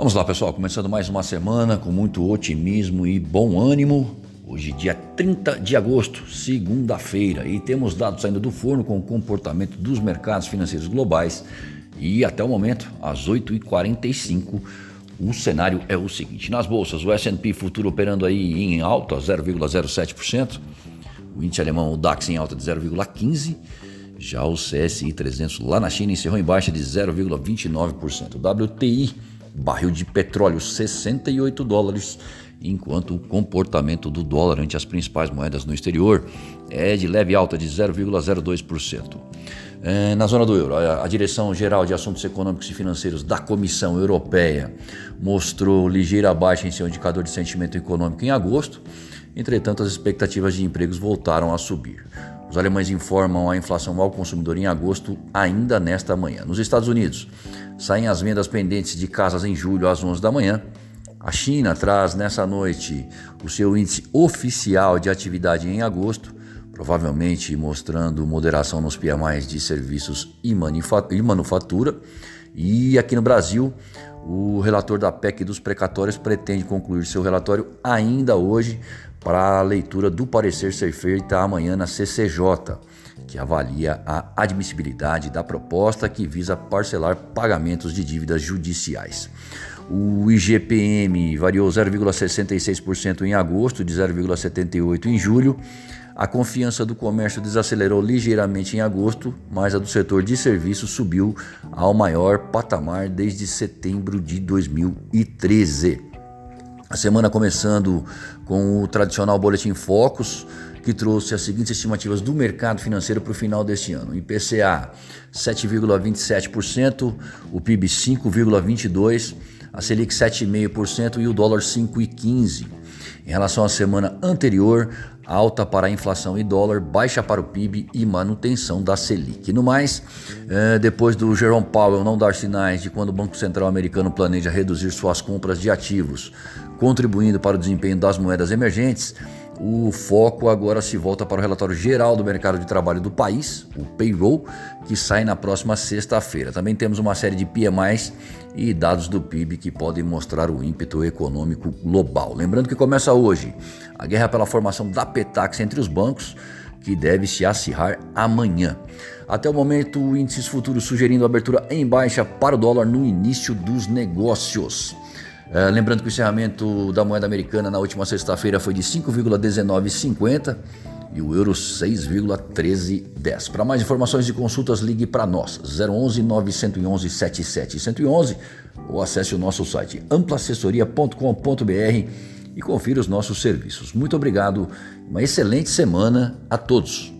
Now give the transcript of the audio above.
Vamos lá, pessoal, começando mais uma semana com muito otimismo e bom ânimo. Hoje, dia 30 de agosto, segunda-feira, e temos dados saindo do forno com o comportamento dos mercados financeiros globais. E até o momento, às 8h45, o cenário é o seguinte: nas bolsas, o SP futuro operando aí em alta, 0,07%, o índice alemão, o DAX, em alta de 0,15%. Já o CSI 300 lá na China encerrou em baixa de 0,29%. O WTI barril de petróleo 68 dólares, enquanto o comportamento do dólar ante as principais moedas no exterior é de leve alta de 0,02%. É, na zona do euro, a, a Direção Geral de Assuntos Econômicos e Financeiros da Comissão Europeia mostrou ligeira baixa em seu indicador de sentimento econômico em agosto, entretanto, as expectativas de empregos voltaram a subir. Os alemães informam a inflação ao consumidor em agosto, ainda nesta manhã. Nos Estados Unidos, saem as vendas pendentes de casas em julho às 11 da manhã. A China traz nessa noite o seu índice oficial de atividade em agosto, provavelmente mostrando moderação nos PMIs de serviços e manufatura. E aqui no Brasil, o relator da PEC dos precatórios pretende concluir seu relatório ainda hoje para a leitura do parecer ser feita amanhã na CCJ, que avalia a admissibilidade da proposta que visa parcelar pagamentos de dívidas judiciais. O IGPM variou 0,66% em agosto, de 0,78% em julho. A confiança do comércio desacelerou ligeiramente em agosto, mas a do setor de serviços subiu ao maior patamar desde setembro de 2013. A semana começando com o tradicional Boletim Focus, que trouxe as seguintes estimativas do mercado financeiro para o final deste ano: IPCA 7,27%, o PIB 5,22%, a Selic 7,5% e o dólar 5,15%. Em relação à semana anterior, alta para a inflação e dólar, baixa para o PIB e manutenção da Selic. No mais, eh, depois do Jerome Powell não dar sinais de quando o Banco Central americano planeja reduzir suas compras de ativos, contribuindo para o desempenho das moedas emergentes, o foco agora se volta para o relatório geral do mercado de trabalho do país, o payroll, que sai na próxima sexta-feira. Também temos uma série de PMIs e dados do PIB que podem mostrar o ímpeto econômico global. Lembrando que começa hoje a guerra pela formação da Petax entre os bancos, que deve se acirrar amanhã. Até o momento, índices futuros sugerindo abertura em baixa para o dólar no início dos negócios. É, lembrando que o encerramento da moeda americana na última sexta-feira foi de 5,1950 e o euro 6,1310. Para mais informações e consultas, ligue para nós 011 911 77 ou acesse o nosso site amplaassessoria.com.br e confira os nossos serviços. Muito obrigado, uma excelente semana a todos.